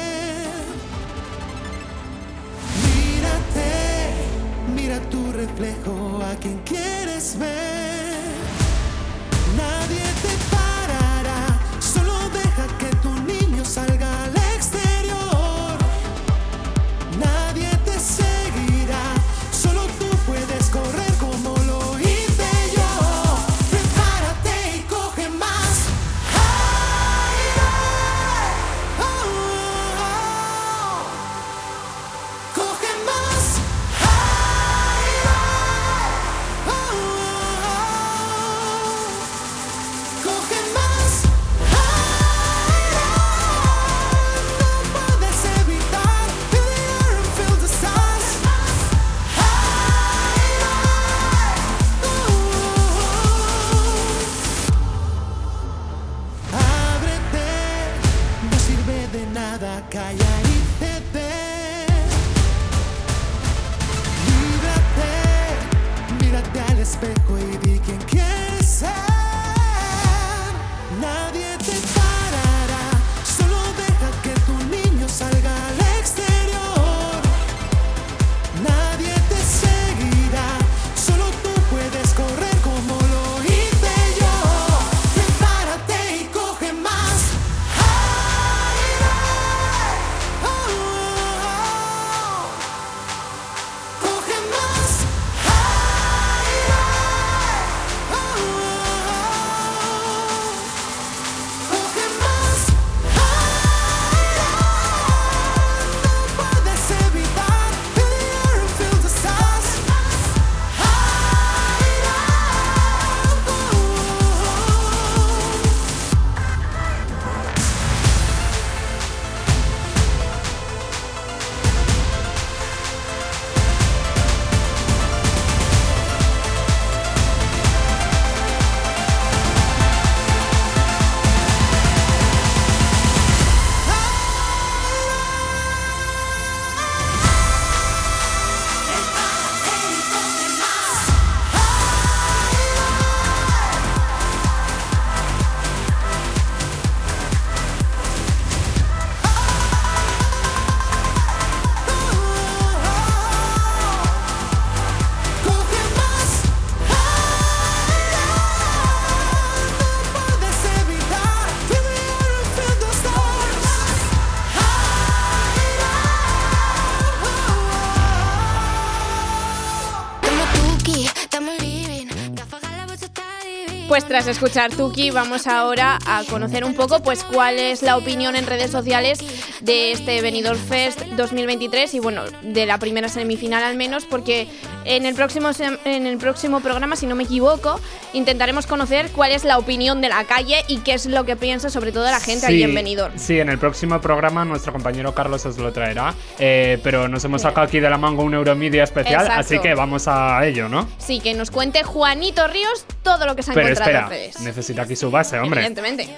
Tras escuchar Tuki, vamos ahora a conocer un poco pues cuál es la opinión en redes sociales de este Benidorm Fest 2023 y bueno, de la primera semifinal al menos, porque en el próximo en el próximo programa, si no me equivoco, intentaremos conocer cuál es la opinión de la calle y qué es lo que piensa sobre todo la gente allí en Benidorm. Sí, en el próximo programa nuestro compañero Carlos os lo traerá. Eh, pero nos hemos sacado aquí de la manga un Euromedia especial, Exacto. así que vamos a ello, ¿no? Sí, que nos cuente Juanito Ríos todo lo que se ha Pero encontrado espera, en redes. necesita aquí su base, hombre. Evidentemente.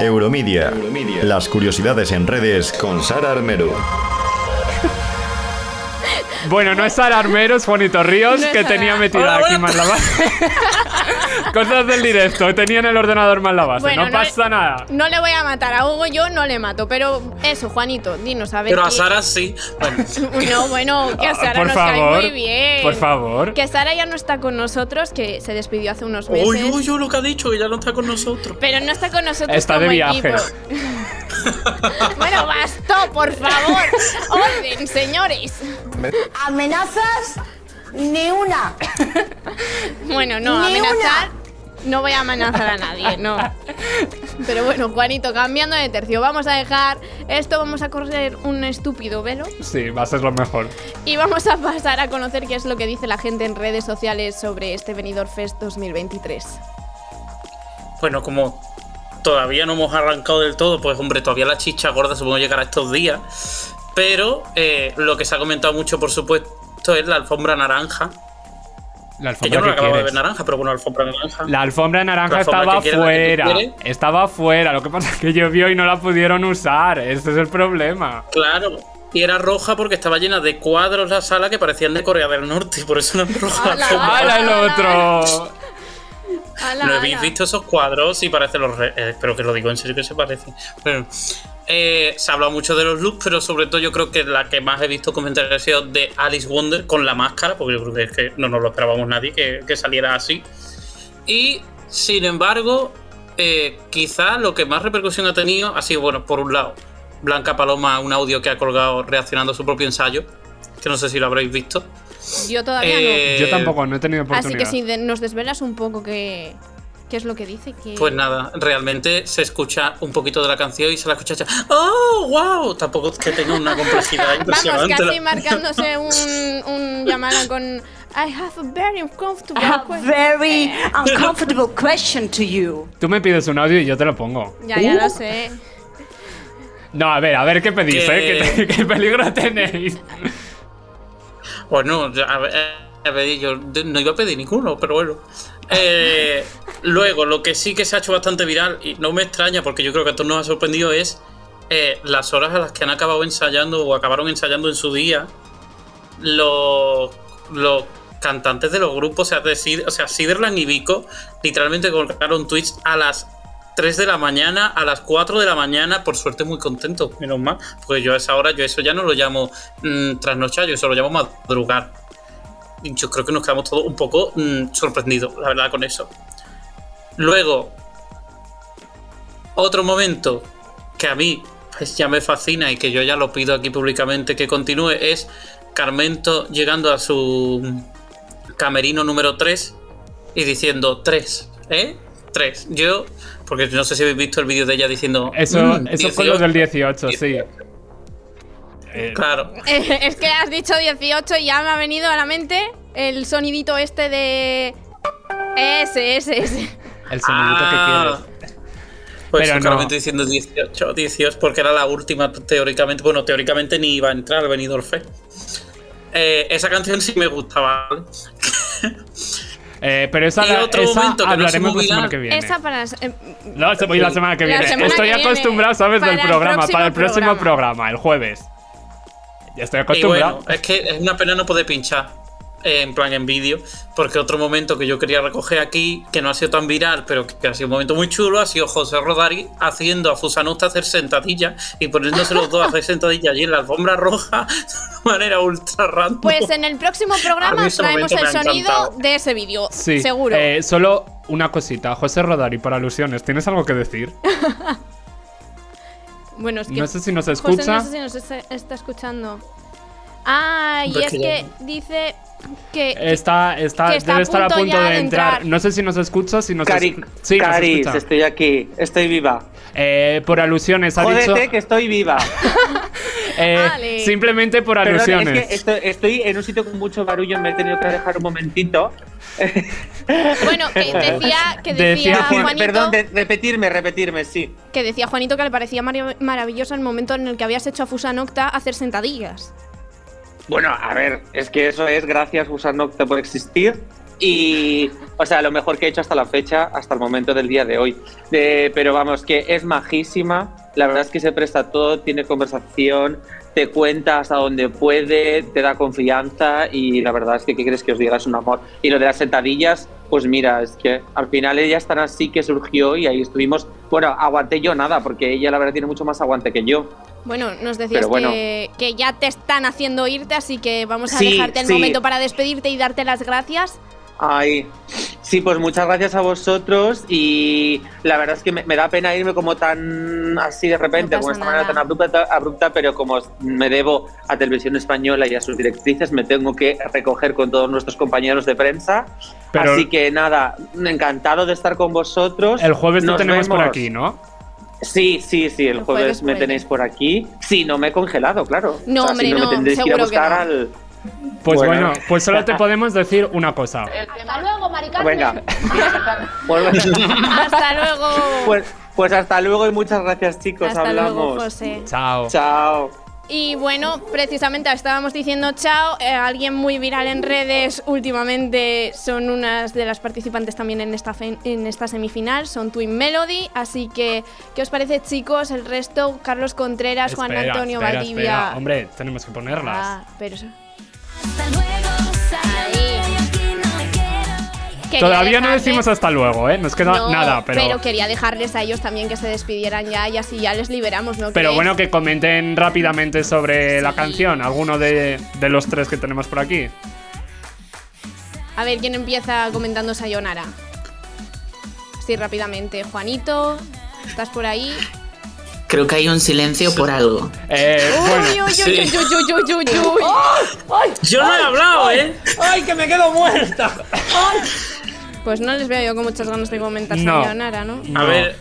Euromedia. Las curiosidades en redes con Sara Armero. Bueno, no es Sara Armero, es Juanito Ríos, No que tenía metida Hola, aquí hola. más la base. [LAUGHS] Cosas del directo, tenía en el ordenador más la base. Bueno, no no pasa nada. No le voy a matar a Hugo, yo no le mato, pero eso, Juanito, dinos a ver. Pero a qué- Sara sí. Bueno, [LAUGHS] No, bueno, que a Ah, Sara por nos favor, cae muy bien. por favor. Que Sara ya no está con nosotros, que se despidió hace unos meses. uy, uy, uy, lo que ha dicho, que ya no está con nosotros. Pero no está con nosotros Está como de viaje. equipo. [LAUGHS] [LAUGHS] bueno, bastó, por favor. Orden, señores. Amenazas, ni una. [LAUGHS] Bueno, no, Ni amenazar. No voy a amenazar a nadie, no. Pero bueno, Juanito, cambiando de tercio, vamos a dejar esto, vamos a correr un estúpido velo Sí, va a ser lo mejor. y vamos a pasar a conocer qué es lo que dice la gente en redes sociales sobre este Benidorm Fest 2023. Bueno, como todavía no hemos arrancado del todo, pues hombre, todavía la chicha gorda supongo llegará estos días. Pero eh, lo que se ha comentado mucho, por supuesto, es la alfombra naranja. La Que yo alfombra no la que acababa de ver naranja, pero bueno, alfombra naranja. La alfombra naranja La alfombra estaba quieres, fuera. Estaba fuera. Lo que pasa es que llovió y no la pudieron usar. Ese es el problema. Claro, y era roja porque estaba llena de cuadros la sala que parecían de Corea del Norte, por eso eran roja. la alfombra. ¡Hala el otro! [LAUGHS] Ala, ¿No ala. habéis visto esos cuadros? Sí, parece los. re- eh, espero que lo digo en serio que se parece. Bueno, eh, se ha hablado mucho de los looks, pero sobre todo yo creo que la que más he visto comentarios ha sido de Alice Wonder con la máscara, porque yo creo que, es que no nos lo esperábamos nadie que, que saliera así. Y sin embargo, eh, quizá lo que más repercusión ha tenido ha sido, bueno, por un lado, Blanca Paloma, un audio que ha colgado reaccionando a su propio ensayo, que no sé si lo habréis visto. Yo todavía Eh, Yo tampoco, no he tenido no. Así oportunidad. que si de- nos desvelas un poco qué, qué es lo que dice. Que... Pues nada, realmente se escucha un poquito de la canción y se la escucha. ya, ¡Oh, wow! Tampoco es que tenga una complejidad [LAUGHS] Vamos, impresionante. casi marcándose un, un llamada con I have a very uncomfortable I have question". very uncomfortable question to you. Tú me pides un audio y yo te lo pongo. Ya, ya lo sé. No, a ver, a ver qué pedís, Que- ¿eh? ¿Qué, qué peligro tenéis? Bueno, ya, a ver, eh, a ver, yo no iba a pedir ninguno, pero bueno. Eh, [LAUGHS] luego, lo que sí que se ha hecho bastante viral, y no me extraña porque yo creo que a todos nos ha sorprendido, es eh, las horas a las que han acabado ensayando o acabaron ensayando en su día los, los cantantes de los grupos, o sea, de Sid- o sea, Siderland y Vico, literalmente colgaron tweets a las 3 de la mañana, a las 4 de la mañana, por suerte muy contento, menos mal, porque yo a esa hora, yo eso ya no lo llamo mm, trasnochar, yo eso lo llamo madrugar. Y Yo creo que nos quedamos todos un poco mm, sorprendidos, la verdad, con eso. Luego, otro momento que a mí pues, ya me fascina y que yo ya lo pido aquí públicamente que continúe es Carmento llegando a su camerino número 3 y diciendo 3, ¿eh? 3. Yo, porque no sé si habéis visto el vídeo de ella diciendo... Eso, "Mm, eso fue lo 18". del 18, sí. Eh, Claro. Eh, [LAUGHS] es que has dicho 18 y ya me ha venido a la mente el sonidito este de. Ese, ese, ese. el sonidito Ah. que quieres. Pues Pero sí, no. diciendo 18, 18, porque era la última teóricamente. Bueno, teóricamente ni iba a entrar al Benidorm Fest. Eh, esa canción sí me gustaba. [LAUGHS] Eh, pero esa, Y otro esa momento que no hablaremos se la semana que viene. Esa para. eh, No, se voy la semana que viene. semana Estoy que viene, acostumbrado, ¿sabes? para Del el programa, próximo para el próximo programa. programa, el jueves. Ya estoy Y acostumbrado. bueno, es que es una pena no poder pinchar en plan en vídeo, porque otro momento que yo quería recoger aquí, que no ha sido tan viral, pero que ha sido un momento muy chulo, ha sido José Rodari haciendo a Fusanusta hacer sentadillas y poniéndose los dos a hacer sentadillas allí en la alfombra roja de una manera ultra random. Pues en el próximo programa traemos el sonido encantado. de ese vídeo. Sí, Seguro. eh, solo una cosita. José Rodari, por alusiones, ¿tienes algo que decir? [LAUGHS] bueno, es que. no sé si nos José, escucha. no sé si nos está, está escuchando. Ah, y es que dice que. Está, está, que está debe a estar a punto de entrar. entrar. No sé si nos escucha, si nos Cari, es- sí, nos Caris, escucha. estoy aquí, estoy viva. Eh, por alusiones, ha Jódete dicho. que estoy viva. [LAUGHS] eh, Vale. simplemente por Perdón, alusiones. es que estoy, estoy en un sitio con mucho barullo, me he tenido que dejar un momentito. [LAUGHS] Bueno, que [LAUGHS] decía, que decía Decía- Juanito. Perdón, de- repetirme, repetirme, sí. Que decía Juanito que le parecía maravilloso el momento en el que habías hecho a Fusanocta hacer sentadillas. Bueno, a ver, es que eso es gracias Nocte por existir y, o sea, lo mejor que he hecho hasta la fecha, hasta el momento del día de hoy. Pero vamos, que es majísima, la verdad es que se presta todo, tiene conversación, te cuenta hasta donde puede, te da confianza y la verdad es que, ¿qué quieres que os diga? Es un amor. Y lo de las sentadillas, pues mira, es que al final ella es tan así que surgió y ahí estuvimos. Bueno, aguanté yo nada, porque ella la verdad tiene mucho más aguante que yo. Bueno, nos decías bueno. que, que ya te están haciendo irte, así que vamos a Sí, dejarte el sí. momento para despedirte y darte las gracias. Ay, sí, pues muchas gracias a vosotros y la verdad es que me, me da pena irme como tan así de repente, No como esta manera tan abrupta, abrupta, pero como me debo a Televisión Española y a sus directrices, me tengo que recoger con todos nuestros compañeros de prensa. Pero- así que nada, encantado de estar con vosotros. El jueves Nos tenemos por vemos. aquí, ¿no? Sí, sí, sí, el, El jueves, jueves me tenéis por aquí. Sí, no me he congelado, claro. No, O sea, hombre, si no, no, me tendréis que ir a buscar no. al. Pues bueno. Bueno. pues solo te [LAUGHS] podemos decir una cosa. Hasta luego, Maricarmen. Venga. [LAUGHS] Pues- Hasta luego. Pues, pues hasta luego y muchas gracias, chicos. Hasta Hablamos. luego, José. Chao. Chao. Y bueno, precisamente estábamos diciendo chao. eh, alguien muy viral en redes últimamente son unas de las participantes también en esta, fe- en esta semifinal, son Twin Melody. Así que, ¿qué os parece, chicos? El resto, Carlos Contreras, Juan Antonio espera, Valdivia. espera. Hombre, tenemos que ponerlas. Ah, pero eso- Quería Todavía no decimos hasta luego, ¿eh? Nos queda No, nada, pero. quería dejarles a ellos también que se despidieran ya y así ya les liberamos, ¿no? Pero crees? bueno, que comenten rápidamente sobre la canción, alguno de, de los tres que tenemos por aquí. A ver, ¿quién empieza comentando Sayonara? Sí, rápidamente. Juanito, ¿estás por ahí? Creo que hay un silencio por algo. Eh, Uy, uy, uy, sí. uy, uy, uy, uy, uy, uy. Yo no he hablado, ¿eh? ¡Ay, que me quedo muerta! [LAUGHS] Pues no les veo yo con muchas ganas de comentar No. Sayonara, ¿no? A ver,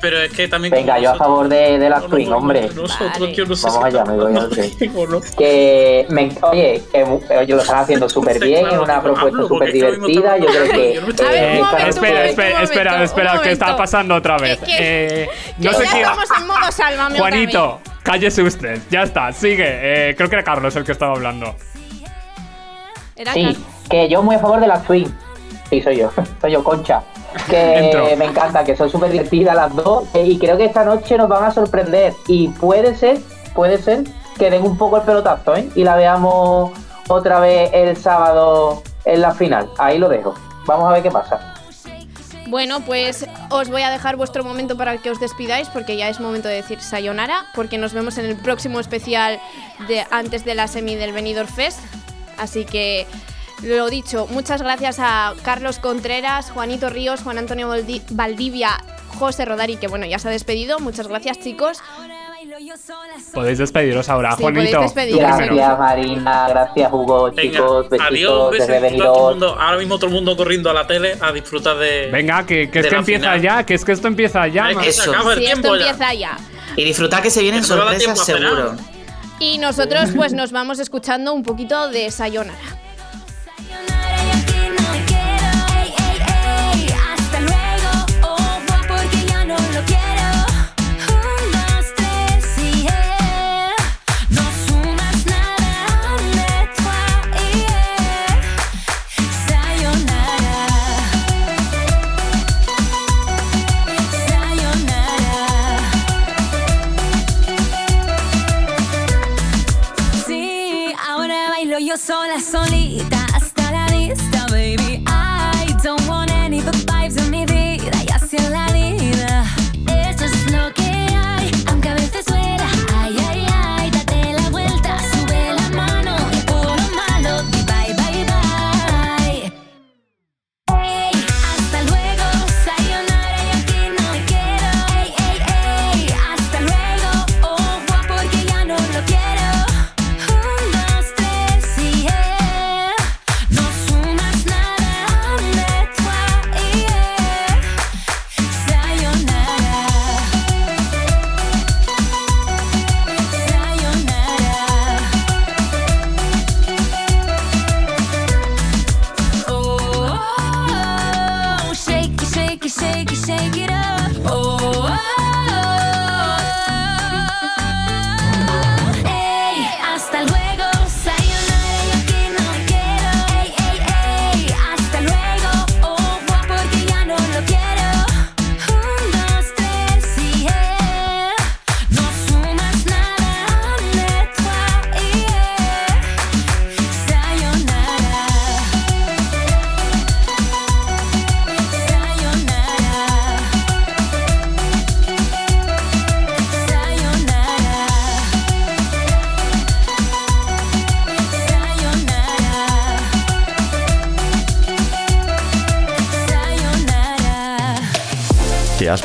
pero es que también. Venga, yo a favor de, de las Twin, hombre. Nosotros, Vale. yo no sé Vamos allá, me voy no. Que me, oye, que oye, lo están haciendo súper Sí, bien, claro, es una propuesta súper divertida. Yo creo que. No A ver, un eh, momento, espera, espera, espera, espera, que está pasando otra vez. Que- que- Eh, Que no sé ya quién. estamos en modo. Juanito, cállese usted. Ya está, sigue. Eh, creo que era Carlos el que estaba hablando. Era Sí, que yo muy a favor de las Twin. Sí, soy yo, [LAUGHS] soy yo, Concha. Que Entro. me encanta, que son súper divertidas las dos. eh, y creo que esta noche nos van a sorprender. Y puede ser, puede ser que den un poco el pelotazo, ¿eh? Y la veamos otra vez el sábado en la final. Ahí lo dejo. Vamos a ver qué pasa. Bueno, pues os voy a dejar vuestro momento para que os despidáis porque ya es momento de decir sayonara porque nos vemos en el próximo especial de antes de la semi del Benidorm Fest. Así que lo dicho, muchas gracias a Carlos Contreras, Juanito Ríos, Juan Antonio Valdi- Valdivia, José Rodari, que bueno, ya se ha despedido. Muchas gracias, chicos. Podéis despediros ahora, Sí, Juanito. despediros. Gracias, Marina. Gracias, Hugo. Venga, chicos, besitos adiós, a todo el mundo. Ahora mismo todo el mundo corriendo a la tele a disfrutar de. Venga, que, que es que empieza final. ya, que es que esto empieza ya. Que se Eso. acaba el Si esto ya. empieza ya. Y disfrutar que se vienen Que sorpresas seguro. Y nosotros pues nos vamos escuchando un poquito de sayonara. Sola, solita,